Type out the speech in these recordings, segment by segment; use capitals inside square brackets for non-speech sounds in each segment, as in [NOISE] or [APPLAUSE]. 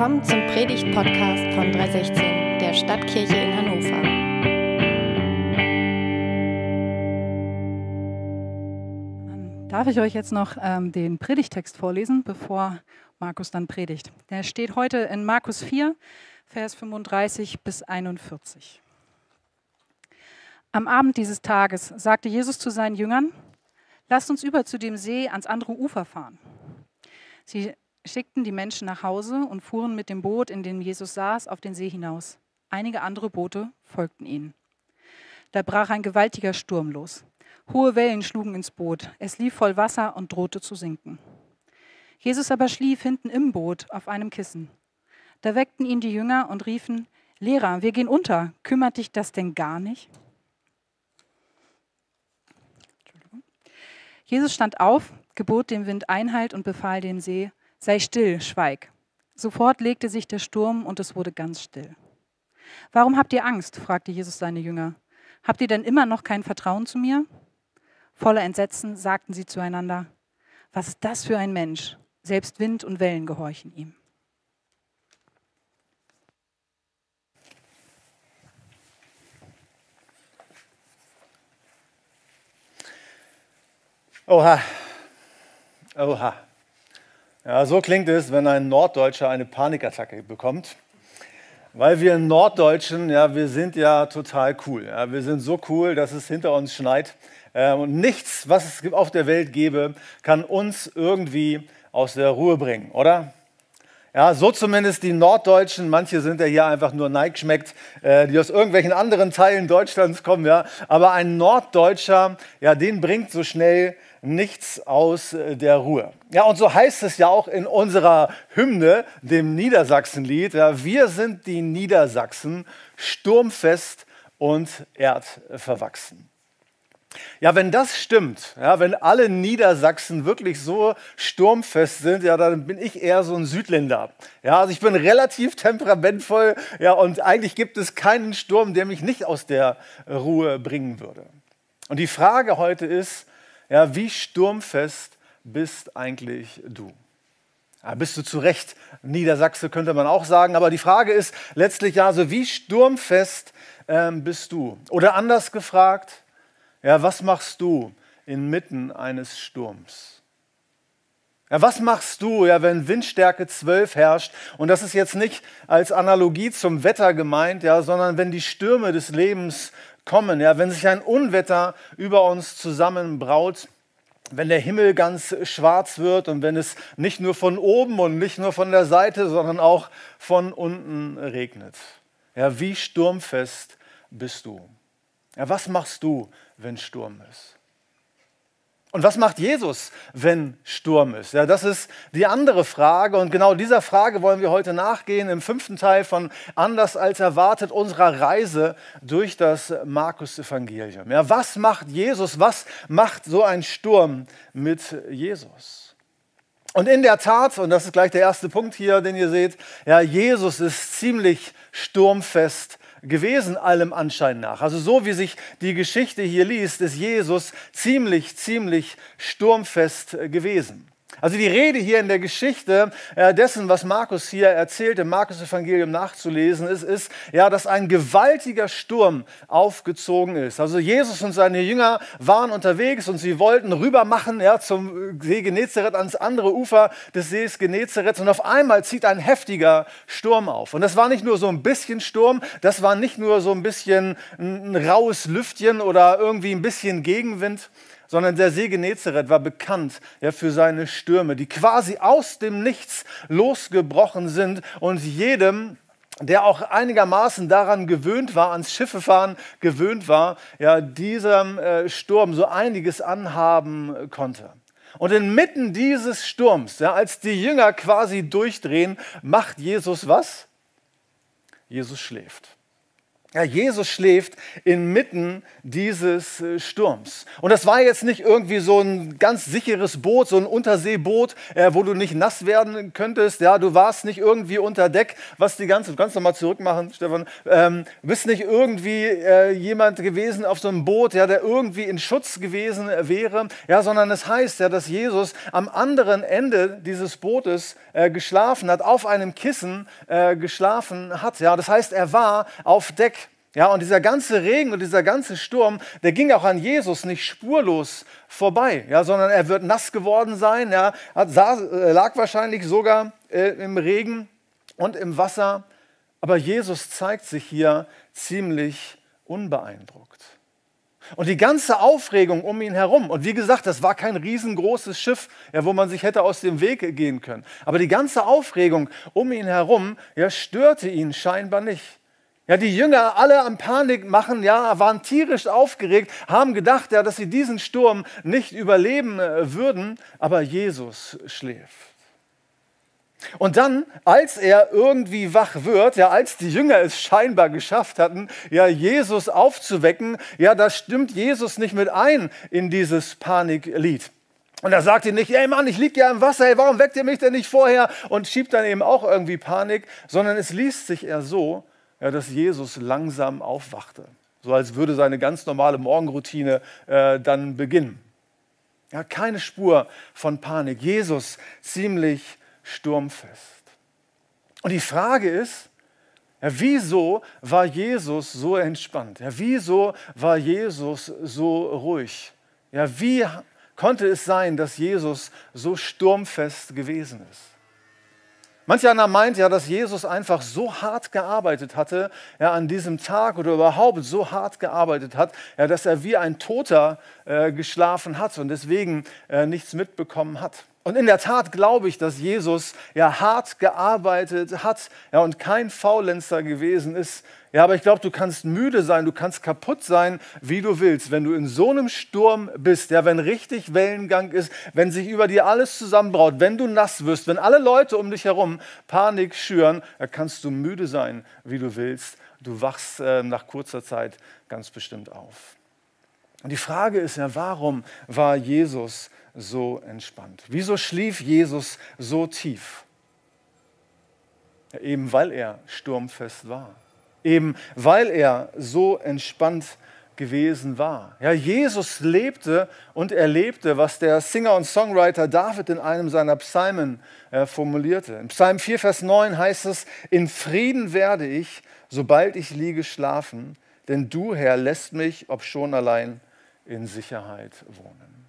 Willkommen zum Predigt-Podcast von 316, der Stadtkirche in Hannover. Darf ich euch jetzt noch ähm, den Predigtext vorlesen, bevor Markus dann predigt? Der steht heute in Markus 4, Vers 35 bis 41. Am Abend dieses Tages sagte Jesus zu seinen Jüngern, lasst uns über zu dem See ans andere Ufer fahren. Sie schickten die Menschen nach Hause und fuhren mit dem Boot, in dem Jesus saß, auf den See hinaus. Einige andere Boote folgten ihnen. Da brach ein gewaltiger Sturm los. Hohe Wellen schlugen ins Boot. Es lief voll Wasser und drohte zu sinken. Jesus aber schlief hinten im Boot auf einem Kissen. Da weckten ihn die Jünger und riefen, Lehrer, wir gehen unter. Kümmert dich das denn gar nicht? Jesus stand auf, gebot dem Wind Einhalt und befahl dem See, Sei still, schweig. Sofort legte sich der Sturm und es wurde ganz still. Warum habt ihr Angst? fragte Jesus seine Jünger. Habt ihr denn immer noch kein Vertrauen zu mir? Voller Entsetzen sagten sie zueinander, was ist das für ein Mensch? Selbst Wind und Wellen gehorchen ihm. Oha, oha. Ja, so klingt es, wenn ein Norddeutscher eine Panikattacke bekommt. Weil wir Norddeutschen, ja, wir sind ja total cool. Ja, wir sind so cool, dass es hinter uns schneit. Äh, und nichts, was es auf der Welt gäbe, kann uns irgendwie aus der Ruhe bringen, oder? Ja, so zumindest die Norddeutschen. Manche sind ja hier einfach nur neigschmeckt, äh, die aus irgendwelchen anderen Teilen Deutschlands kommen. Ja. Aber ein Norddeutscher, ja, den bringt so schnell nichts aus äh, der Ruhe. Ja, und so heißt es ja auch in unserer Hymne, dem Niedersachsenlied. Ja, wir sind die Niedersachsen, sturmfest und erdverwachsen. Ja, wenn das stimmt, ja, wenn alle Niedersachsen wirklich so sturmfest sind, ja, dann bin ich eher so ein Südländer. Ja, also ich bin relativ temperamentvoll, ja, und eigentlich gibt es keinen Sturm, der mich nicht aus der Ruhe bringen würde. Und die Frage heute ist, ja, wie sturmfest bist eigentlich du? Ja, bist du zu Recht Niedersachse, könnte man auch sagen. Aber die Frage ist letztlich ja so, wie sturmfest ähm, bist du? Oder anders gefragt, ja, was machst du inmitten eines Sturms? Ja, was machst du, ja, wenn Windstärke 12 herrscht? Und das ist jetzt nicht als Analogie zum Wetter gemeint, ja, sondern wenn die Stürme des Lebens kommen, ja, wenn sich ein Unwetter über uns zusammenbraut, wenn der Himmel ganz schwarz wird und wenn es nicht nur von oben und nicht nur von der Seite, sondern auch von unten regnet. Ja, wie sturmfest bist du? Ja, was machst du, wenn Sturm ist? Und was macht Jesus, wenn Sturm ist? Ja, das ist die andere Frage. Und genau dieser Frage wollen wir heute nachgehen im fünften Teil von Anders als erwartet unserer Reise durch das Markus-Evangelium. Ja, was macht Jesus? Was macht so ein Sturm mit Jesus? Und in der Tat, und das ist gleich der erste Punkt hier, den ihr seht, ja, Jesus ist ziemlich sturmfest gewesen, allem Anschein nach. Also so wie sich die Geschichte hier liest, ist Jesus ziemlich, ziemlich sturmfest gewesen. Also die Rede hier in der Geschichte äh, dessen, was Markus hier erzählt, im Markus-Evangelium nachzulesen ist, ist, ja, dass ein gewaltiger Sturm aufgezogen ist. Also Jesus und seine Jünger waren unterwegs und sie wollten rüber machen ja, zum See Genezareth, ans andere Ufer des Sees Genezareth und auf einmal zieht ein heftiger Sturm auf. Und das war nicht nur so ein bisschen Sturm, das war nicht nur so ein bisschen ein raues Lüftchen oder irgendwie ein bisschen Gegenwind, sondern der See Genezareth war bekannt ja, für seine Stürme, die quasi aus dem Nichts losgebrochen sind und jedem, der auch einigermaßen daran gewöhnt war, ans Schiffefahren gewöhnt war, ja, diesem äh, Sturm so einiges anhaben konnte. Und inmitten dieses Sturms, ja, als die Jünger quasi durchdrehen, macht Jesus was? Jesus schläft. Ja, Jesus schläft inmitten dieses äh, Sturms. Und das war jetzt nicht irgendwie so ein ganz sicheres Boot, so ein Unterseeboot, äh, wo du nicht nass werden könntest. Ja, du warst nicht irgendwie unter Deck, was die ganze, du kannst noch mal zurückmachen, Stefan, ähm, bist nicht irgendwie äh, jemand gewesen auf so einem Boot, ja, der irgendwie in Schutz gewesen wäre, ja, sondern es heißt ja, dass Jesus am anderen Ende dieses Bootes äh, geschlafen hat, auf einem Kissen äh, geschlafen hat. Ja, das heißt, er war auf Deck. Ja, und dieser ganze Regen und dieser ganze Sturm, der ging auch an Jesus nicht spurlos vorbei, ja, sondern er wird nass geworden sein, ja, saß, äh, lag wahrscheinlich sogar äh, im Regen und im Wasser. Aber Jesus zeigt sich hier ziemlich unbeeindruckt. Und die ganze Aufregung um ihn herum, und wie gesagt, das war kein riesengroßes Schiff, ja, wo man sich hätte aus dem Weg gehen können. Aber die ganze Aufregung um ihn herum ja, störte ihn scheinbar nicht. Ja, die Jünger alle am Panik machen, ja, waren tierisch aufgeregt, haben gedacht, ja, dass sie diesen Sturm nicht überleben äh, würden, aber Jesus schläft. Und dann, als er irgendwie wach wird, ja, als die Jünger es scheinbar geschafft hatten, ja, Jesus aufzuwecken, ja, da stimmt Jesus nicht mit ein in dieses Paniklied. Und er sagt ihm nicht, ey Mann, ich liege ja im Wasser, ey, warum weckt ihr mich denn nicht vorher? Und schiebt dann eben auch irgendwie Panik, sondern es liest sich eher so, ja, dass Jesus langsam aufwachte. So als würde seine ganz normale Morgenroutine äh, dann beginnen. Ja, keine Spur von Panik. Jesus ziemlich sturmfest. Und die Frage ist, ja, wieso war Jesus so entspannt? Ja, wieso war Jesus so ruhig? Ja, wie konnte es sein, dass Jesus so sturmfest gewesen ist? Manch einer meint ja, dass Jesus einfach so hart gearbeitet hatte, ja, an diesem Tag oder überhaupt so hart gearbeitet hat, ja, dass er wie ein Toter äh, geschlafen hat und deswegen äh, nichts mitbekommen hat. Und in der Tat glaube ich, dass Jesus ja hart gearbeitet hat ja, und kein Faulenzer gewesen ist, ja, aber ich glaube, du kannst müde sein, du kannst kaputt sein, wie du willst. Wenn du in so einem Sturm bist, ja, wenn richtig Wellengang ist, wenn sich über dir alles zusammenbraut, wenn du nass wirst, wenn alle Leute um dich herum Panik schüren, da kannst du müde sein, wie du willst. Du wachst äh, nach kurzer Zeit ganz bestimmt auf. Und die Frage ist ja, warum war Jesus so entspannt? Wieso schlief Jesus so tief? Eben weil er sturmfest war eben weil er so entspannt gewesen war. Ja, Jesus lebte und erlebte, was der Singer und Songwriter David in einem seiner Psalmen äh, formulierte. In Psalm 4, Vers 9 heißt es, in Frieden werde ich, sobald ich liege, schlafen, denn du, Herr, lässt mich, ob schon allein, in Sicherheit wohnen.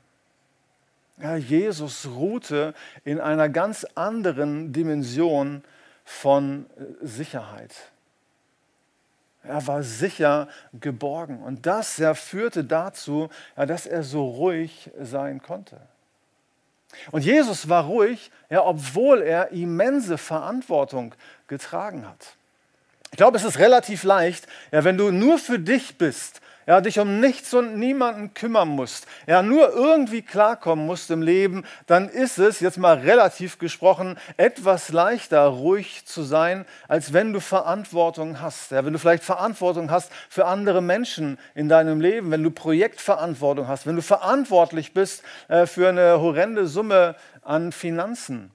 Ja, Jesus ruhte in einer ganz anderen Dimension von äh, Sicherheit. Er war sicher geborgen. Und das ja, führte dazu, ja, dass er so ruhig sein konnte. Und Jesus war ruhig, ja, obwohl er immense Verantwortung getragen hat. Ich glaube, es ist relativ leicht, ja, wenn du nur für dich bist ja, dich um nichts und niemanden kümmern musst, ja, nur irgendwie klarkommen musst im Leben, dann ist es, jetzt mal relativ gesprochen, etwas leichter, ruhig zu sein, als wenn du Verantwortung hast. Ja, wenn du vielleicht Verantwortung hast für andere Menschen in deinem Leben, wenn du Projektverantwortung hast, wenn du verantwortlich bist äh, für eine horrende Summe an Finanzen.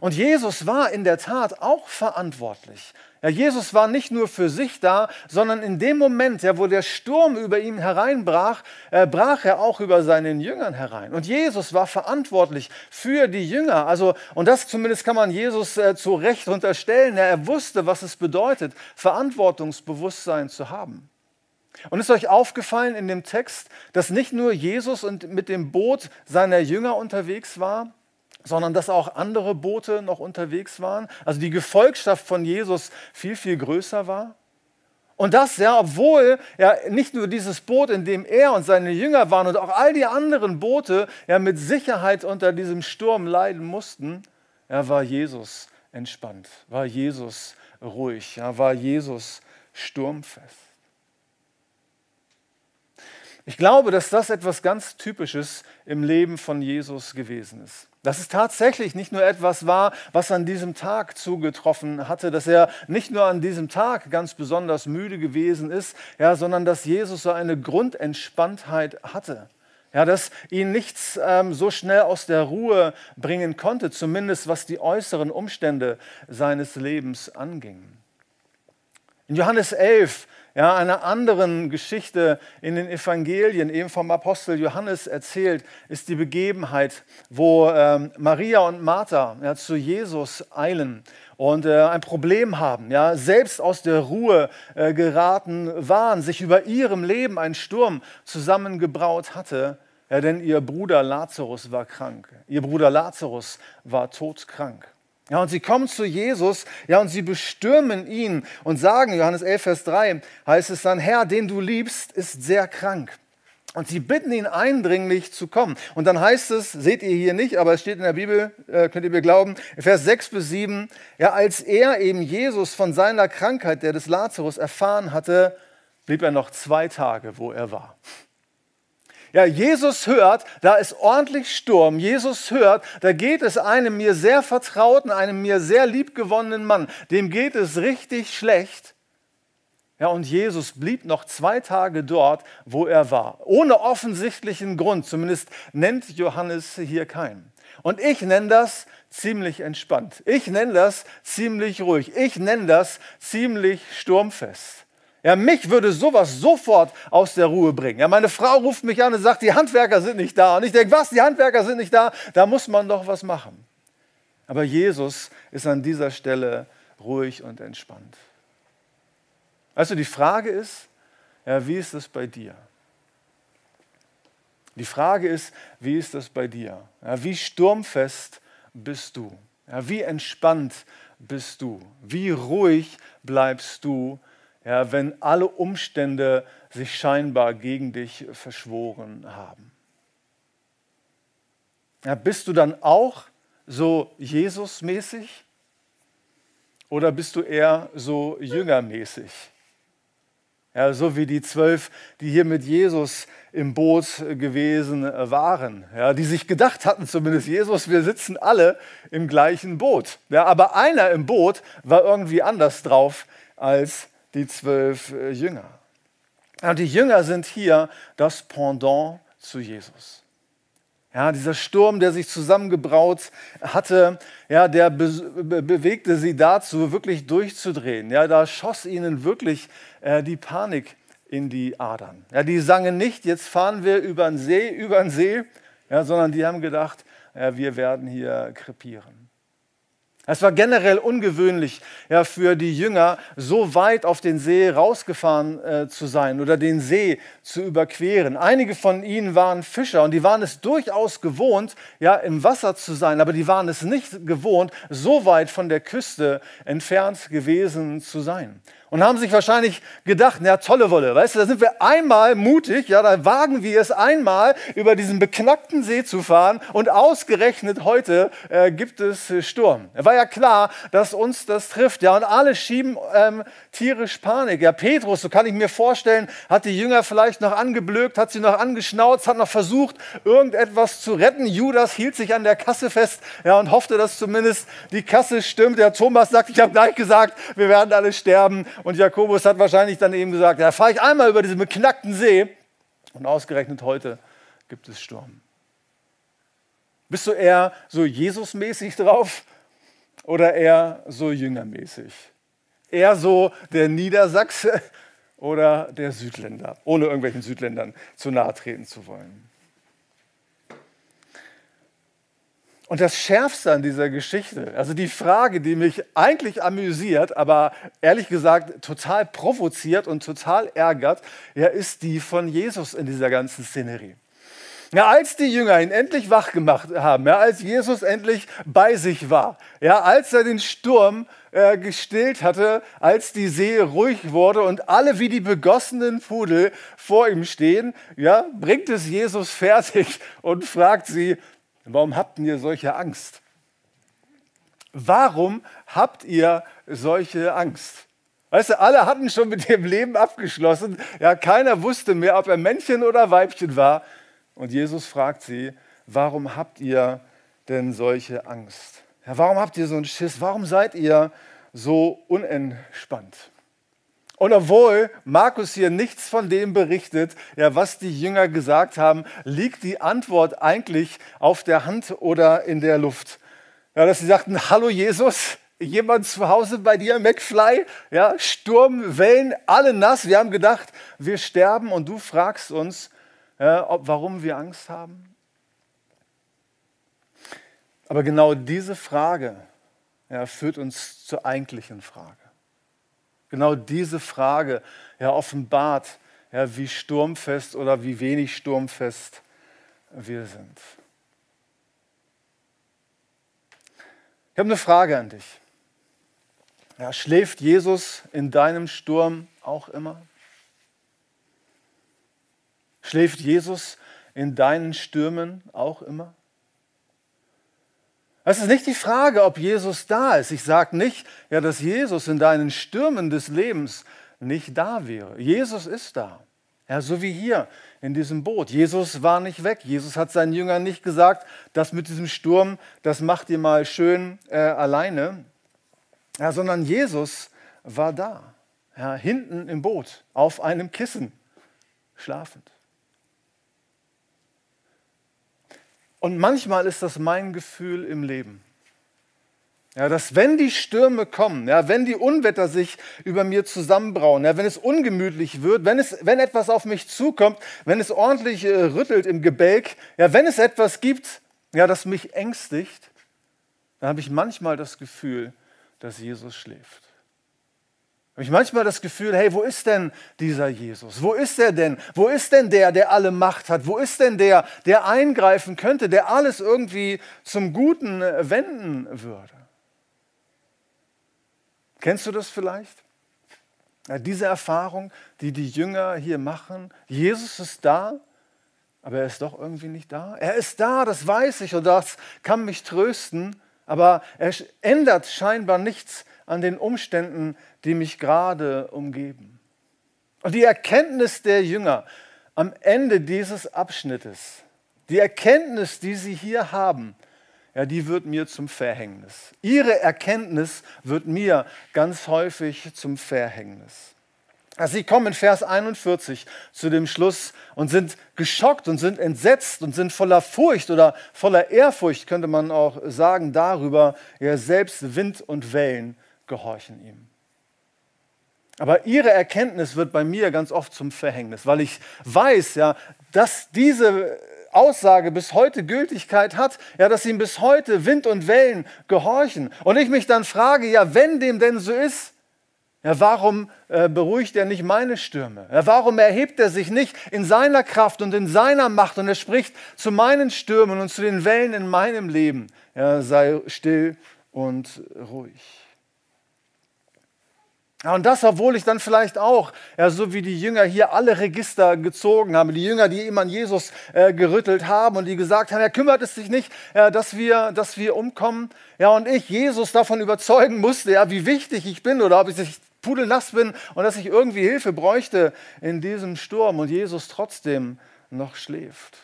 Und Jesus war in der Tat auch verantwortlich. Ja, Jesus war nicht nur für sich da, sondern in dem Moment, ja, wo der Sturm über ihn hereinbrach, äh, brach er auch über seinen Jüngern herein. Und Jesus war verantwortlich für die Jünger. Also, und das zumindest kann man Jesus äh, zu Recht unterstellen. Ja, er wusste, was es bedeutet, Verantwortungsbewusstsein zu haben. Und ist euch aufgefallen in dem Text, dass nicht nur Jesus und mit dem Boot seiner Jünger unterwegs war, sondern dass auch andere Boote noch unterwegs waren. Also die Gefolgschaft von Jesus viel, viel größer war. Und das, ja, obwohl ja nicht nur dieses Boot, in dem er und seine Jünger waren und auch all die anderen Boote ja mit Sicherheit unter diesem Sturm leiden mussten, ja, war Jesus entspannt, war Jesus ruhig, ja, war Jesus sturmfest. Ich glaube, dass das etwas ganz Typisches im Leben von Jesus gewesen ist. Dass es tatsächlich nicht nur etwas war, was an diesem Tag zugetroffen hatte, dass er nicht nur an diesem Tag ganz besonders müde gewesen ist, ja, sondern dass Jesus so eine Grundentspanntheit hatte. Ja, dass ihn nichts ähm, so schnell aus der Ruhe bringen konnte, zumindest was die äußeren Umstände seines Lebens anging. In Johannes 11 ja, einer anderen Geschichte in den Evangelien, eben vom Apostel Johannes erzählt, ist die Begebenheit, wo ähm, Maria und Martha ja, zu Jesus eilen und äh, ein Problem haben, ja, selbst aus der Ruhe äh, geraten waren, sich über ihrem Leben ein Sturm zusammengebraut hatte, ja, denn ihr Bruder Lazarus war krank. Ihr Bruder Lazarus war todkrank. Ja, und sie kommen zu Jesus, ja, und sie bestürmen ihn und sagen, Johannes 11, Vers 3, heißt es dann, Herr, den du liebst, ist sehr krank. Und sie bitten ihn eindringlich zu kommen. Und dann heißt es, seht ihr hier nicht, aber es steht in der Bibel, äh, könnt ihr mir glauben, Vers 6 bis 7, ja, als er eben Jesus von seiner Krankheit, der des Lazarus, erfahren hatte, blieb er noch zwei Tage, wo er war. Ja, Jesus hört, da ist ordentlich Sturm. Jesus hört, da geht es einem mir sehr vertrauten, einem mir sehr liebgewonnenen Mann, dem geht es richtig schlecht. Ja, und Jesus blieb noch zwei Tage dort, wo er war. Ohne offensichtlichen Grund, zumindest nennt Johannes hier keinen. Und ich nenne das ziemlich entspannt. Ich nenne das ziemlich ruhig. Ich nenne das ziemlich sturmfest. Ja, mich würde sowas sofort aus der Ruhe bringen. Ja, meine Frau ruft mich an und sagt, die Handwerker sind nicht da. Und ich denke, was, die Handwerker sind nicht da? Da muss man doch was machen. Aber Jesus ist an dieser Stelle ruhig und entspannt. Also die Frage ist, ja, wie ist es bei dir? Die Frage ist, wie ist es bei dir? Ja, wie sturmfest bist du? Ja, wie entspannt bist du? Wie ruhig bleibst du ja, wenn alle Umstände sich scheinbar gegen dich verschworen haben. Ja, bist du dann auch so Jesus-mäßig oder bist du eher so Jüngermäßig? Ja, so wie die zwölf, die hier mit Jesus im Boot gewesen waren, ja, die sich gedacht hatten, zumindest Jesus, wir sitzen alle im gleichen Boot. Ja, aber einer im Boot war irgendwie anders drauf als die zwölf äh, Jünger. Und die Jünger sind hier das Pendant zu Jesus. Ja, dieser Sturm, der sich zusammengebraut hatte, ja, der be bewegte sie dazu, wirklich durchzudrehen. Ja, da schoss ihnen wirklich äh, die Panik in die Adern. Ja, die sangen nicht, jetzt fahren wir über den See, über den See, ja, sondern die haben gedacht, ja, wir werden hier krepieren. Es war generell ungewöhnlich ja, für die Jünger, so weit auf den See rausgefahren äh, zu sein oder den See zu überqueren. Einige von ihnen waren Fischer und die waren es durchaus gewohnt, ja, im Wasser zu sein, aber die waren es nicht gewohnt, so weit von der Küste entfernt gewesen zu sein und haben sich wahrscheinlich gedacht, na tolle Wolle, weißt du, da sind wir einmal mutig, ja, da wagen wir es einmal über diesen beknackten See zu fahren und ausgerechnet heute äh, gibt es Sturm. War ja klar, dass uns das trifft, ja, und alle schieben ähm, tierisch Panik. Ja, Petrus, so kann ich mir vorstellen, hat die Jünger vielleicht noch angeblökt, hat sie noch angeschnauzt, hat noch versucht, irgendetwas zu retten. Judas hielt sich an der Kasse fest, ja, und hoffte, dass zumindest die Kasse stimmt. Der Thomas sagt, ich habe gleich gesagt, wir werden alle sterben. Und Jakobus hat wahrscheinlich dann eben gesagt, da fahre ich einmal über diesen beknackten See und ausgerechnet heute gibt es Sturm. Bist du eher so Jesus-mäßig drauf oder eher so Jüngermäßig? Eher so der Niedersachse oder der Südländer, ohne irgendwelchen Südländern zu nahe treten zu wollen. Und das Schärfste an dieser Geschichte, also die Frage, die mich eigentlich amüsiert, aber ehrlich gesagt total provoziert und total ärgert, ja, ist die von Jesus in dieser ganzen Szenerie. Ja, als die Jünger ihn endlich wach gemacht haben, ja, als Jesus endlich bei sich war, ja, als er den Sturm äh, gestillt hatte, als die See ruhig wurde und alle wie die begossenen Pudel vor ihm stehen, ja, bringt es Jesus fertig und fragt sie, Warum habt ihr solche Angst? Warum habt ihr solche Angst? Weißt du, alle hatten schon mit dem Leben abgeschlossen. Ja, keiner wusste mehr, ob er Männchen oder Weibchen war. Und Jesus fragt sie, warum habt ihr denn solche Angst? Ja, warum habt ihr so einen Schiss? Warum seid ihr so unentspannt? Und obwohl Markus hier nichts von dem berichtet, ja, was die Jünger gesagt haben, liegt die Antwort eigentlich auf der Hand oder in der Luft. Ja, dass sie sagten, hallo Jesus, jemand zu Hause bei dir, McFly, ja, Sturm, Wellen, alle nass. Wir haben gedacht, wir sterben und du fragst uns, ja, ob, warum wir Angst haben. Aber genau diese Frage ja, führt uns zur eigentlichen Frage. Genau diese Frage ja, offenbart, ja, wie sturmfest oder wie wenig sturmfest wir sind. Ich habe eine Frage an dich. Ja, schläft Jesus in deinem Sturm auch immer? Schläft Jesus in deinen Stürmen auch immer? Es ist nicht die Frage, ob Jesus da ist. Ich sage nicht, ja, dass Jesus in deinen Stürmen des Lebens nicht da wäre. Jesus ist da. Ja, so wie hier in diesem Boot. Jesus war nicht weg. Jesus hat seinen Jüngern nicht gesagt, das mit diesem Sturm, das macht ihr mal schön äh, alleine. Ja, sondern Jesus war da. Ja, hinten im Boot, auf einem Kissen, schlafend. Und manchmal ist das mein Gefühl im Leben. Ja, dass wenn die Stürme kommen, ja, wenn die Unwetter sich über mir zusammenbrauen, ja, wenn es ungemütlich wird, wenn, es, wenn etwas auf mich zukommt, wenn es ordentlich äh, rüttelt im Gebälk, ja, wenn es etwas gibt, ja, das mich ängstigt, dann habe ich manchmal das Gefühl, dass Jesus schläft habe ich manchmal das Gefühl, hey, wo ist denn dieser Jesus? Wo ist er denn? Wo ist denn der, der alle Macht hat? Wo ist denn der, der eingreifen könnte, der alles irgendwie zum Guten äh, wenden würde? Kennst du das vielleicht? Diese Erfahrung, die die Jünger hier machen, Jesus ist da, aber er ist doch irgendwie nicht da. Er ist da, das weiß ich und das kann mich trösten, aber er ändert scheinbar nichts an den Umständen, die mich gerade umgeben. Und die Erkenntnis der Jünger am Ende dieses Abschnittes, die Erkenntnis, die sie hier haben, ja, die wird mir zum Verhängnis. Ihre Erkenntnis wird mir ganz häufig zum Verhängnis. Sie kommen in Vers 41 zu dem Schluss und sind geschockt und sind entsetzt und sind voller Furcht oder voller Ehrfurcht, könnte man auch sagen, darüber, ja, selbst Wind und Wellen gehorchen ihm. Aber ihre Erkenntnis wird bei mir ganz oft zum Verhängnis, weil ich weiß, ja, dass diese Aussage bis heute Gültigkeit hat, ja, dass ihm bis heute Wind und Wellen gehorchen. Und ich mich dann frage, ja, wenn dem denn so ist, ja, warum äh, beruhigt er nicht meine Stürme? Ja, warum erhebt er sich nicht in seiner Kraft und in seiner Macht und er spricht zu meinen Stürmen und zu den Wellen in meinem Leben? Ja, sei still und ruhig. Ja, und das, obwohl ich dann vielleicht auch, ja, so wie die Jünger hier alle Register gezogen haben, die Jünger, die immer an Jesus äh, gerüttelt haben und die gesagt haben, er kümmert es sich nicht, äh, dass, wir, dass wir umkommen. Ja, und ich Jesus davon überzeugen musste, ja, wie wichtig ich bin oder ob ich pudelnass bin und dass ich irgendwie Hilfe bräuchte in diesem Sturm und Jesus trotzdem noch schläft.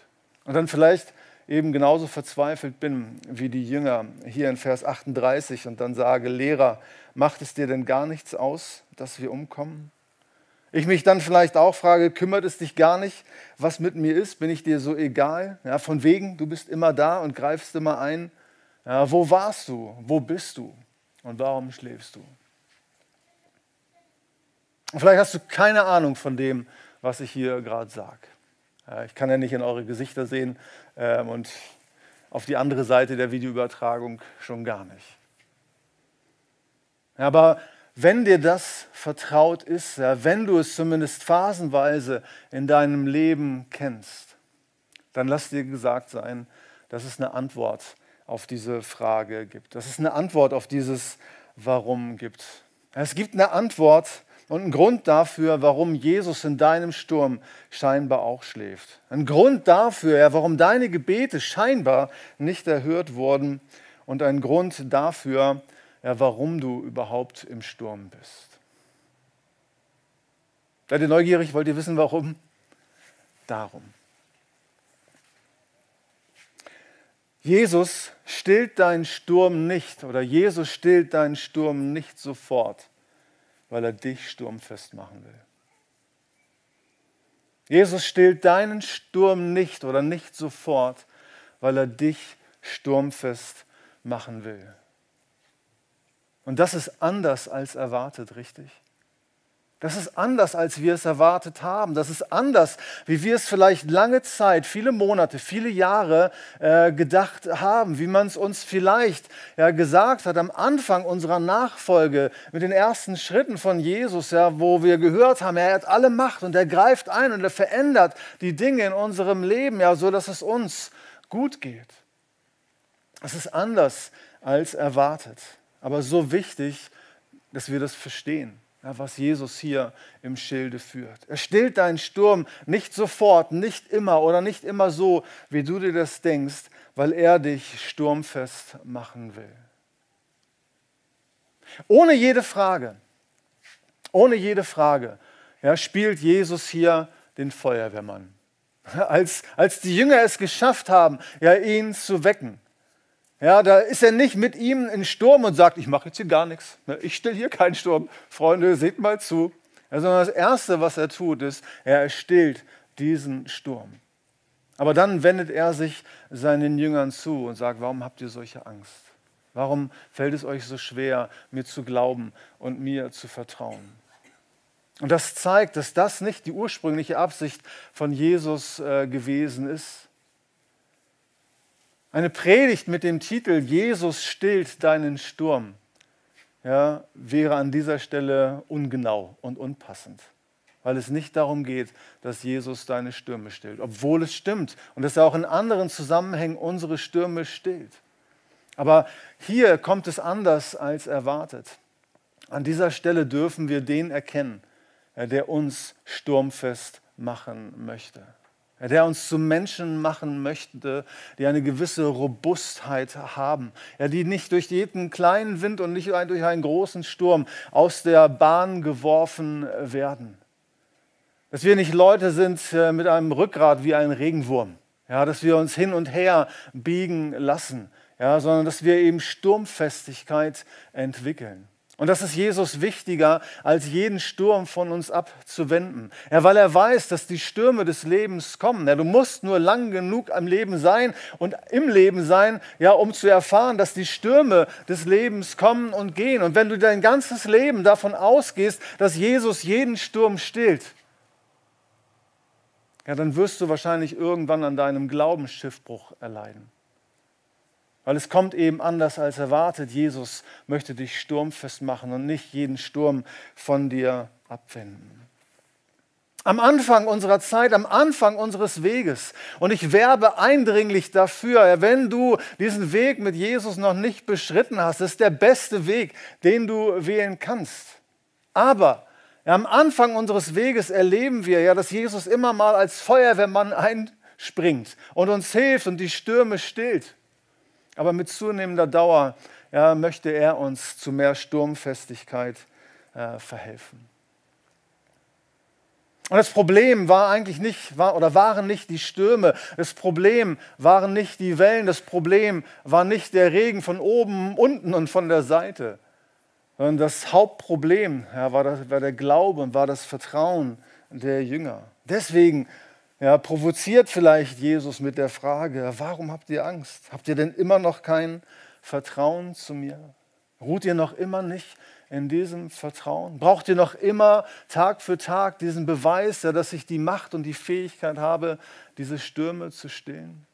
Und dann vielleicht eben genauso verzweifelt bin wie die Jünger hier in Vers 38 und dann sage, Lehrer, macht es dir denn gar nichts aus, dass wir umkommen? Ich mich dann vielleicht auch frage, kümmert es dich gar nicht, was mit mir ist? Bin ich dir so egal? Ja, von wegen, du bist immer da und greifst immer ein. Ja, wo warst du? Wo bist du? Und warum schläfst du? Vielleicht hast du keine Ahnung von dem, was ich hier gerade sage. Ich kann ja nicht in eure Gesichter sehen ähm, und auf die andere Seite der Videoübertragung schon gar nicht. Aber wenn dir das vertraut ist, wenn du es zumindest phasenweise in deinem Leben kennst, dann lass dir gesagt sein, dass es eine Antwort auf diese Frage gibt, dass es eine Antwort auf dieses Warum gibt. Es gibt eine Antwort und ein Grund dafür, warum Jesus in deinem Sturm scheinbar auch schläft. Ein Grund dafür, warum deine Gebete scheinbar nicht erhört wurden. Und ein Grund dafür, warum du überhaupt im Sturm bist. Seid ihr neugierig? Wollt ihr wissen, warum? Darum. Jesus stillt deinen Sturm nicht oder Jesus stillt deinen Sturm nicht sofort, weil er dich sturmfest machen will. Jesus stillt deinen Sturm nicht oder nicht sofort, weil er dich sturmfest machen will. Und das ist anders als erwartet, richtig? Das ist anders, als wir es erwartet haben. Das ist anders, wie wir es vielleicht lange Zeit, viele Monate, viele Jahre äh, gedacht haben, wie man es uns vielleicht ja, gesagt hat am Anfang unserer Nachfolge mit den ersten Schritten von Jesus, ja, wo wir gehört haben, er hat alle Macht und er greift ein und er verändert die Dinge in unserem Leben, ja, so dass es uns gut geht. Es ist anders als erwartet, aber so wichtig, dass wir das verstehen was Jesus hier im Schilde führt. Er stillt deinen Sturm nicht sofort, nicht immer oder nicht immer so, wie du dir das denkst, weil er dich sturmfest machen will. Ohne jede Frage, ohne jede Frage ja, spielt Jesus hier den Feuerwehrmann. [LAUGHS] Als, als die Jünger es geschafft haben, ja, ihn zu wecken, ja, da ist er nicht mit ihm in Sturm und sagt, ich mache jetzt hier gar nichts. Ne, ich stelle hier keinen Sturm. Freunde, seht mal zu. Sondern das Erste, was er tut, ist, er stillt diesen Sturm. Aber dann wendet er sich seinen Jüngern zu und sagt, warum habt ihr solche Angst? Warum fällt es euch so schwer, mir zu glauben und mir zu vertrauen? Und das zeigt, dass das nicht die ursprüngliche Absicht von Jesus äh, gewesen ist, eine Predigt mit dem Titel Jesus stillt deinen Sturm ja, wäre an dieser Stelle ungenau und unpassend, weil es nicht darum geht, dass Jesus deine Stürme stillt, obwohl es stimmt und dass er auch in anderen Zusammenhängen unsere Stürme stillt. Aber hier kommt es anders als erwartet. An dieser Stelle dürfen wir den erkennen, der uns sturmfest machen möchte der uns zu Menschen machen möchte, die eine gewisse Robustheit haben, ja, die nicht durch jeden kleinen Wind und nicht durch einen großen Sturm aus der Bahn geworfen werden. Dass wir nicht Leute sind äh, mit einem Rückgrat wie ein Regenwurm, ja, dass wir uns hin und her biegen lassen, ja, sondern dass wir eben Sturmfestigkeit entwickeln. Und das ist Jesus wichtiger, als jeden Sturm von uns abzuwenden. Ja, weil er weiß, dass die Stürme des Lebens kommen. Ja, du musst nur lang genug am Leben sein und im Leben sein, ja, um zu erfahren, dass die Stürme des Lebens kommen und gehen. Und wenn du dein ganzes Leben davon ausgehst, dass Jesus jeden Sturm stillt, ja, dann wirst du wahrscheinlich irgendwann an deinem Glaubensschiffbruch erleiden. Weil es kommt eben anders als erwartet. Jesus möchte dich sturmfest machen und nicht jeden Sturm von dir abwenden. Am Anfang unserer Zeit, am Anfang unseres Weges. Und ich werbe eindringlich dafür, wenn du diesen Weg mit Jesus noch nicht beschritten hast, ist der beste Weg, den du wählen kannst. Aber ja, am Anfang unseres Weges erleben wir ja, dass Jesus immer mal als Feuerwehrmann einspringt und uns hilft und die Stürme stillt. Aber mit zunehmender Dauer ja, möchte er uns zu mehr Sturmfestigkeit äh, verhelfen. Und das Problem war eigentlich nicht, war, oder waren nicht die Stürme, das Problem waren nicht die Wellen, das Problem war nicht der Regen von oben, unten und von der Seite, sondern das Hauptproblem ja, war, das, war der Glaube und war das Vertrauen der Jünger. Deswegen ja, provoziert vielleicht Jesus mit der Frage, warum habt ihr Angst? Habt ihr denn immer noch kein Vertrauen zu mir? Ruht ihr noch immer nicht in diesem Vertrauen? Braucht ihr noch immer Tag für Tag diesen Beweis, ja, dass ich die Macht und die Fähigkeit habe, diese Stürme zu stillen?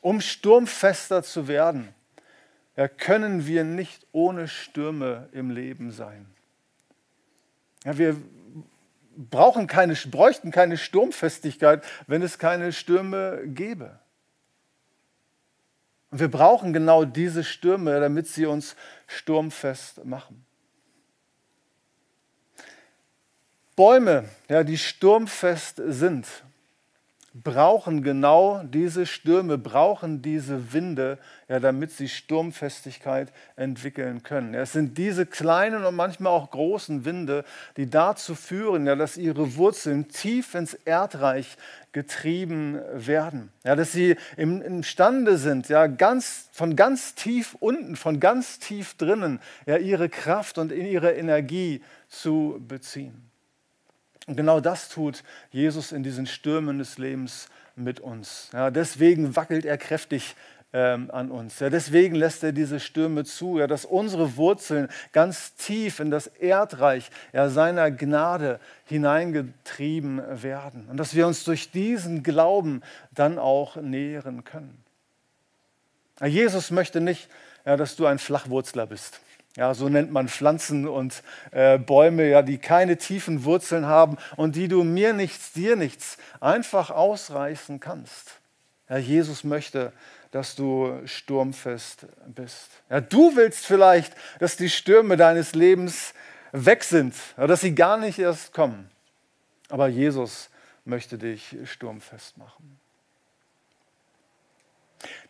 Um sturmfester zu werden, ja, können wir nicht ohne Stürme im Leben sein. Ja, wir brauchen keine, bräuchten keine Sturmfestigkeit, wenn es keine Stürme gäbe. Und wir brauchen genau diese Stürme, damit sie uns sturmfest machen. Bäume, ja, die sturmfest sind, brauchen genau diese Stürme, brauchen diese Winde, ja, damit sie Sturmfestigkeit entwickeln können. Ja, es sind diese kleinen und manchmal auch großen Winde, die dazu führen, ja, dass ihre Wurzeln tief ins Erdreich getrieben werden. Ja, dass sie im, imstande sind, ja, ganz, von ganz tief unten, von ganz tief drinnen, ja, ihre Kraft und ihre Energie zu beziehen. Und genau das tut Jesus in diesen Stürmen des Lebens mit uns. Ja, deswegen wackelt er kräftig ähm, an uns. Ja, deswegen lässt er diese Stürme zu, ja, dass unsere Wurzeln ganz tief in das Erdreich ja, seiner Gnade hineingetrieben werden und dass wir uns durch diesen Glauben dann auch nähren können. Jesus möchte nicht, ja, dass du ein Flachwurzler bist. Ja, so nennt man Pflanzen und äh, Bäume, ja, die keine tiefen Wurzeln haben und die du mir nichts, dir nichts einfach ausreißen kannst. Ja, Jesus möchte, dass du sturmfest bist. Ja, du willst vielleicht, dass die Stürme deines Lebens weg sind, ja, dass sie gar nicht erst kommen. Aber Jesus möchte dich sturmfest machen.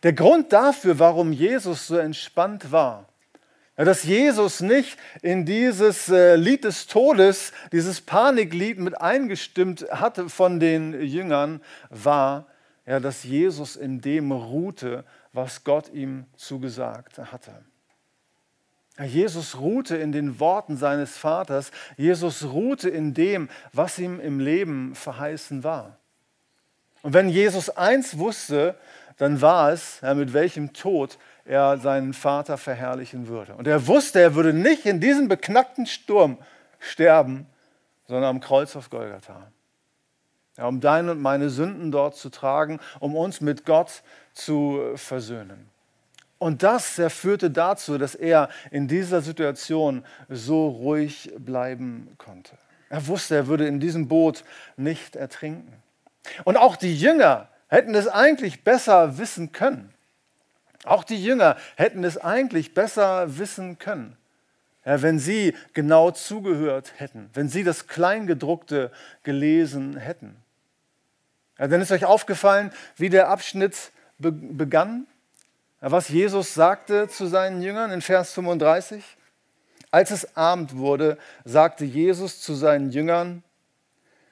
Der Grund dafür, warum Jesus so entspannt war, dass Jesus nicht in dieses äh, Lied des Todes, dieses Paniklied mit eingestimmt hatte von den Jüngern, war, ja, dass Jesus in dem ruhte, was Gott ihm zugesagt hatte. Jesus ruhte in den Worten seines Vaters. Jesus ruhte in dem, was ihm im Leben verheißen war. Und wenn Jesus eins wusste, dann war es, ja, mit welchem Tod er seinen Vater verherrlichen würde. Und er wusste, er würde nicht in diesem beknackten Sturm sterben, sondern am Kreuz auf Golgatha. Ja, um deine und meine Sünden dort zu tragen, um uns mit Gott zu versöhnen. Und das führte dazu, dass er in dieser Situation so ruhig bleiben konnte. Er wusste, er würde in diesem Boot nicht ertrinken. Und auch die Jünger hätten es eigentlich besser wissen können. Auch die Jünger hätten es eigentlich besser wissen können, ja, wenn sie genau zugehört hätten, wenn sie das Kleingedruckte gelesen hätten. Ja, dann ist euch aufgefallen, wie der Abschnitt be begann, ja, was Jesus sagte zu seinen Jüngern in Vers 35. Als es Abend wurde, sagte Jesus zu seinen Jüngern,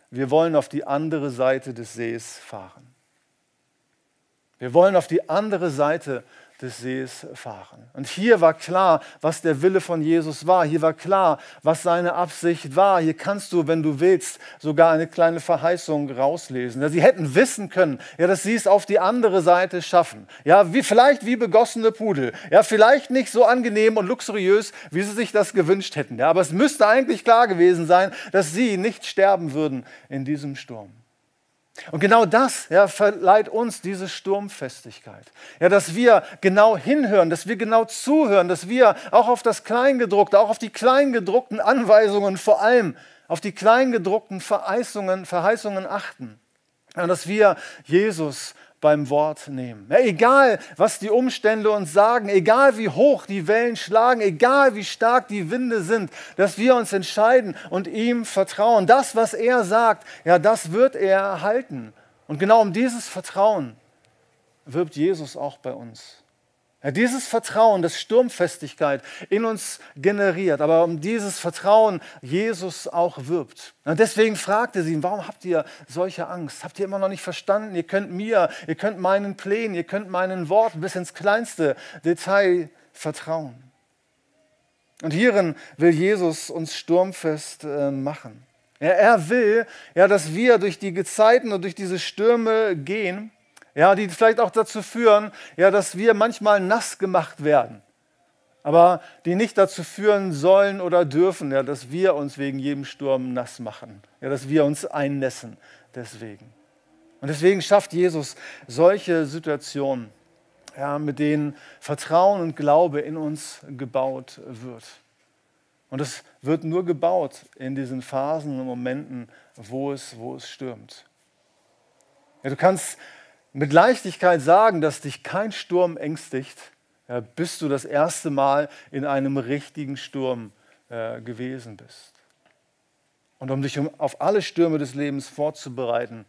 wir wollen auf die andere Seite des Sees fahren. Wir wollen auf die andere Seite des Sees fahren. Und hier war klar, was der Wille von Jesus war. Hier war klar, was seine Absicht war. Hier kannst du, wenn du willst, sogar eine kleine Verheißung rauslesen. Ja, sie hätten wissen können, ja, dass sie es auf die andere Seite schaffen. Ja, wie, vielleicht wie begossene Pudel. Ja, vielleicht nicht so angenehm und luxuriös, wie sie sich das gewünscht hätten. Ja, aber es müsste eigentlich klar gewesen sein, dass sie nicht sterben würden in diesem Sturm. Und genau das ja, verleiht uns diese Sturmfestigkeit. Ja, dass wir genau hinhören, dass wir genau zuhören, dass wir auch auf das Kleingedruckte, auch auf die kleingedruckten Anweisungen, vor allem auf die kleingedruckten Verheißungen, Verheißungen achten. Ja, dass wir Jesus beim Wort nehmen. Ja, egal, was die Umstände uns sagen, egal wie hoch die Wellen schlagen, egal wie stark die Winde sind, dass wir uns entscheiden und ihm vertrauen. Das, was er sagt, ja, das wird er halten. Und genau um dieses Vertrauen wirbt Jesus auch bei uns. Ja, dieses Vertrauen, das Sturmfestigkeit in uns generiert, aber um dieses Vertrauen Jesus auch wirbt. Und deswegen fragte sie ihn, warum habt ihr solche Angst? Habt ihr immer noch nicht verstanden? Ihr könnt mir, ihr könnt meinen Plänen, ihr könnt meinen Worten bis ins kleinste Detail vertrauen. Und hierin will Jesus uns sturmfest äh, machen. Ja, er will, ja, dass wir durch die Gezeiten und durch diese Stürme gehen ja, die vielleicht auch dazu führen, ja, dass wir manchmal nass gemacht werden, aber die nicht dazu führen sollen oder dürfen, ja, dass wir uns wegen jedem Sturm nass machen, ja, dass wir uns einnässen deswegen. Und deswegen schafft Jesus solche Situationen, ja, mit denen Vertrauen und Glaube in uns gebaut wird. Und es wird nur gebaut in diesen Phasen und Momenten, wo es, wo es stürmt. Ja, du kannst mit Leichtigkeit sagen, dass dich kein Sturm ängstigt, bis du das erste Mal in einem richtigen Sturm äh, gewesen bist. Und um dich auf alle Stürme des Lebens vorzubereiten,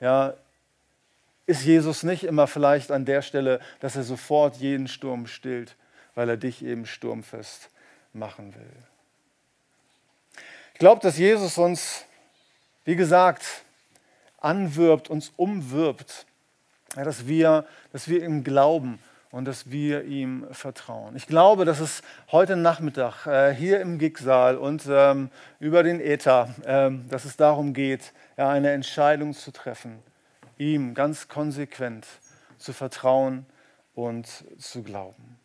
ja, Ist Jesus nicht immer vielleicht an der Stelle, dass er sofort jeden Sturm stillt, weil er dich eben sturmfest machen will? Ich glaube, dass Jesus uns, wie gesagt, anwirbt, uns umwirbt, ja, dass, wir, dass wir ihm glauben und dass wir ihm vertrauen. Ich glaube, dass es heute Nachmittag äh, hier im Gigsaal und ähm, über den Äther, ähm, dass es darum geht, ja, eine Entscheidung zu treffen ihm ganz konsequent zu vertrauen und zu glauben.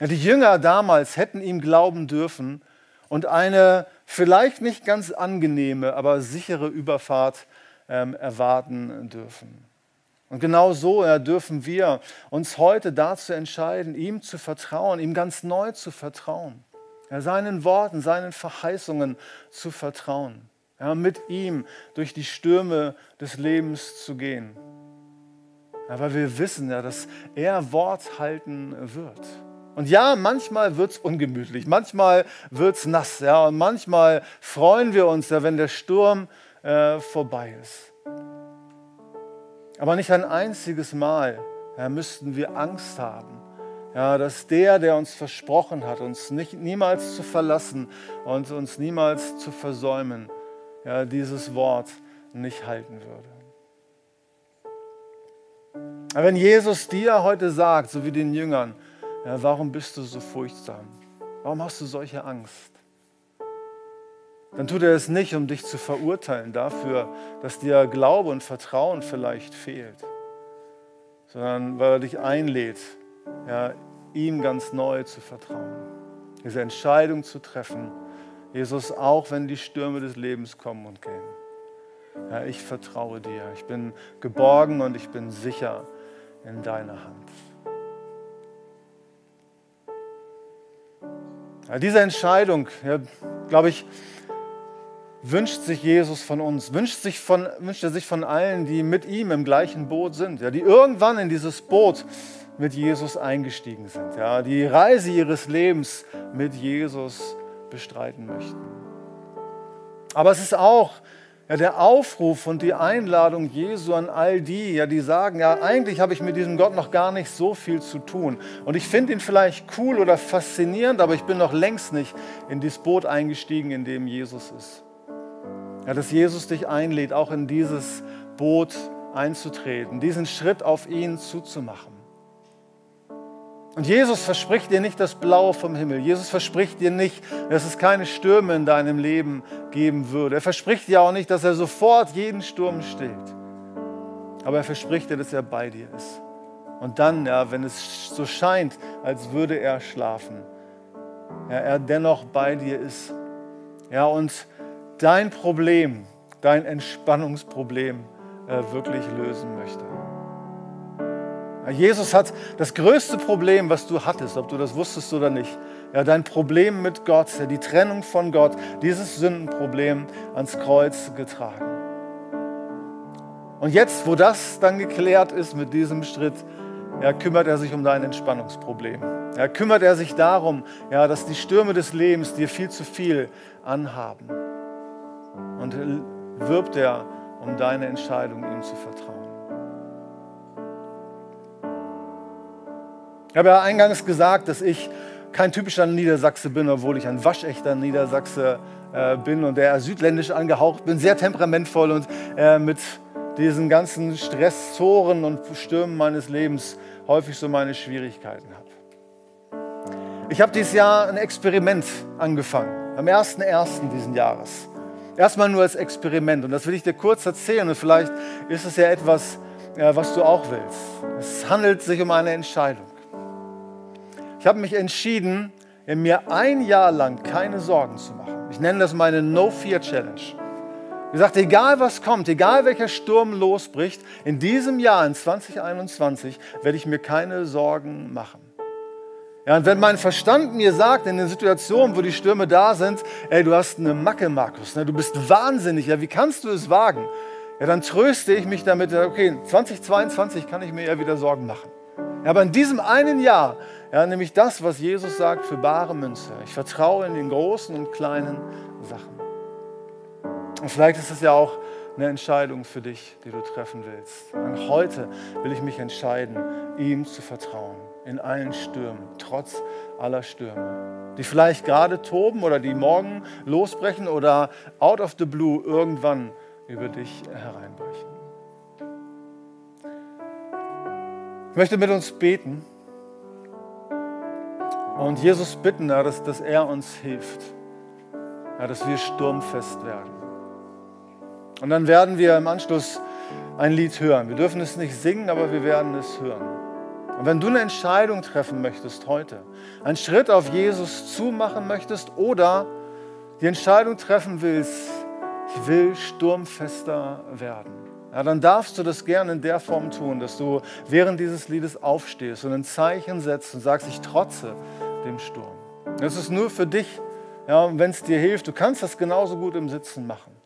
Die Jünger damals hätten ihm glauben dürfen und eine vielleicht nicht ganz angenehme, aber sichere Überfahrt ähm, erwarten dürfen. Und genau so ja, dürfen wir uns heute dazu entscheiden, ihm zu vertrauen, ihm ganz neu zu vertrauen, ja, seinen Worten, seinen Verheißungen zu vertrauen ja, mit ihm durch die Stürme des Lebens zu gehen. Weil wir wissen ja, dass er Wort halten wird. Und ja, manchmal wird es ungemütlich, manchmal wird es nass, ja, und manchmal freuen wir uns ja, wenn der Sturm äh, vorbei ist. Aber nicht ein einziges Mal ja, müssten wir Angst haben, ja, dass der, der uns versprochen hat, uns nicht, niemals zu verlassen und uns niemals zu versäumen, ja, dieses Wort nicht halten würde. Aber wenn Jesus dir heute sagt, so wie den Jüngern, ja, warum bist du so furchtsam? Warum hast du solche Angst? Dann tut er es nicht, um dich zu verurteilen dafür, dass dir Glaube und Vertrauen vielleicht fehlt, sondern weil er dich einlädt, ja, ihm ganz neu zu vertrauen, diese Entscheidung zu treffen Jesus, auch wenn die Stürme des Lebens kommen und gehen. Ja, ich vertraue dir. Ich bin geborgen und ich bin sicher in deiner Hand. Ja, diese Entscheidung, ja, glaube ich, wünscht sich Jesus von uns, wünscht, sich von, wünscht er sich von allen, die mit ihm im gleichen Boot sind, ja, die irgendwann in dieses Boot mit Jesus eingestiegen sind, ja, die Reise ihres Lebens mit Jesus bestreiten möchten. Aber es ist auch ja, der Aufruf und die Einladung Jesu an all die, ja, die sagen, ja, eigentlich habe ich mit diesem Gott noch gar nicht so viel zu tun. Und ich finde ihn vielleicht cool oder faszinierend, aber ich bin noch längst nicht in dieses Boot eingestiegen, in dem Jesus ist. Ja, dass Jesus dich einlädt, auch in dieses Boot einzutreten, diesen Schritt auf ihn zuzumachen. Und Jesus verspricht dir nicht das Blaue vom Himmel. Jesus verspricht dir nicht, dass es keine Stürme in deinem Leben geben würde. Er verspricht dir auch nicht, dass er sofort jeden Sturm stillt. Aber er verspricht dir, dass er bei dir ist. Und dann, ja, wenn es so scheint, als würde er schlafen, ja, er dennoch bei dir ist. Ja, und dein Problem, dein Entspannungsproblem äh, wirklich lösen möchte. Jesus hat das größte Problem, was du hattest, ob du das wusstest oder nicht. Ja, dein Problem mit Gott, die Trennung von Gott, dieses Sündenproblem ans Kreuz getragen. Und jetzt, wo das dann geklärt ist mit diesem Schritt, ja, kümmert er sich um dein Entspannungsproblem. Ja, kümmert er sich darum, ja, dass die Stürme des Lebens dir viel zu viel anhaben. Und wirbt er um deine Entscheidung, ihm zu vertrauen. Ich habe ja eingangs gesagt, dass ich kein typischer Niedersachse bin, obwohl ich ein waschechter Niedersachse äh, bin und der südländisch angehaucht bin, sehr temperamentvoll und äh, mit diesen ganzen Stressoren und Stürmen meines Lebens häufig so meine Schwierigkeiten habe. Ich habe dieses Jahr ein Experiment angefangen, am 1.1. diesen Jahres. Erstmal nur als Experiment und das will ich dir kurz erzählen und vielleicht ist es ja etwas, äh, was du auch willst. Es handelt sich um eine Entscheidung. Ich habe mich entschieden, mir ein Jahr lang keine Sorgen zu machen. Ich nenne das meine No-Fear-Challenge. Wie gesagt, egal was kommt, egal welcher Sturm losbricht, in diesem Jahr, in 2021, werde ich mir keine Sorgen machen. Ja, und wenn mein Verstand mir sagt, in den Situationen, wo die Stürme da sind, ey, du hast eine Macke, Markus, ne, du bist wahnsinnig, ja, wie kannst du es wagen? Ja, dann tröste ich mich damit, okay, 2022 kann ich mir ja wieder Sorgen machen. Ja, aber in diesem einen Jahr ja, nämlich das, was Jesus sagt, für bare Münze. Ich vertraue in den großen und kleinen Sachen. Und vielleicht ist es ja auch eine Entscheidung für dich, die du treffen willst. Und heute will ich mich entscheiden, ihm zu vertrauen. In allen Stürmen, trotz aller Stürme. Die vielleicht gerade toben oder die morgen losbrechen oder out of the blue irgendwann über dich hereinbrechen. Ich möchte mit uns beten und Jesus bitten, dass, dass er uns hilft, dass wir sturmfest werden. Und dann werden wir im Anschluss ein Lied hören. Wir dürfen es nicht singen, aber wir werden es hören. Und wenn du eine Entscheidung treffen möchtest heute, einen Schritt auf Jesus zumachen möchtest oder die Entscheidung treffen willst, ich will sturmfester werden, ja, dann darfst du das gerne in der Form tun, dass du während dieses Liedes aufstehst und ein Zeichen setzt und sagst, ich trotze dem Sturm. Das ist nur für dich, ja, wenn es dir hilft. Du kannst das genauso gut im Sitzen machen.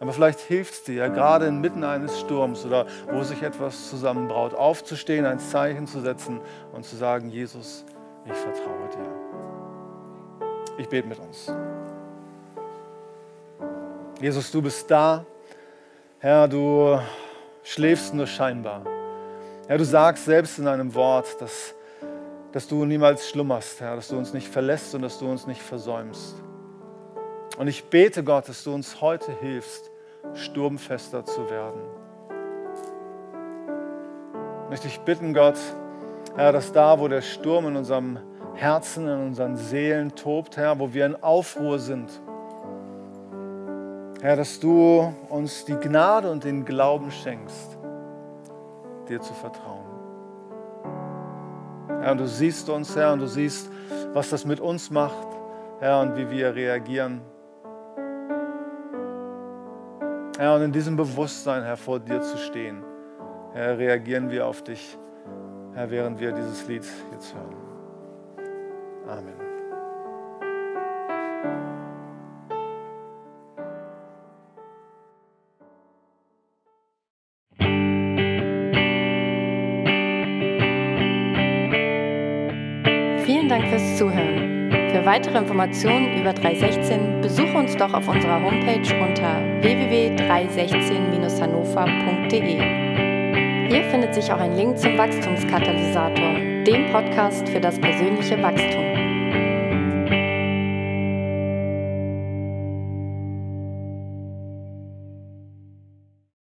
Aber vielleicht hilft es dir ja gerade inmitten eines Sturms oder wo sich etwas zusammenbraut, aufzustehen, ein Zeichen zu setzen und zu sagen, Jesus, ich vertraue dir. Ich bete mit uns. Jesus, du bist da. Herr, du schläfst nur scheinbar. Herr, du sagst selbst in einem Wort, dass, dass du niemals schlummerst, Herr, dass du uns nicht verlässt und dass du uns nicht versäumst. Und ich bete Gott, dass du uns heute hilfst, sturmfester zu werden. Ich möchte dich bitten, Gott, Herr, dass da, wo der Sturm in unserem Herzen, in unseren Seelen tobt, Herr, wo wir in Aufruhr sind, Herr, dass du uns die Gnade und den Glauben schenkst, dir zu vertrauen. Herr, und du siehst uns, Herr, und du siehst, was das mit uns macht, Herr, und wie wir reagieren. Herr, und in diesem Bewusstsein, Herr, vor dir zu stehen, Herr, reagieren wir auf dich, Herr, während wir dieses Lied jetzt hören. Amen. Weitere Informationen über 316 besuche uns doch auf unserer Homepage unter www.316-hannover.de. Hier findet sich auch ein Link zum Wachstumskatalysator, dem Podcast für das persönliche Wachstum.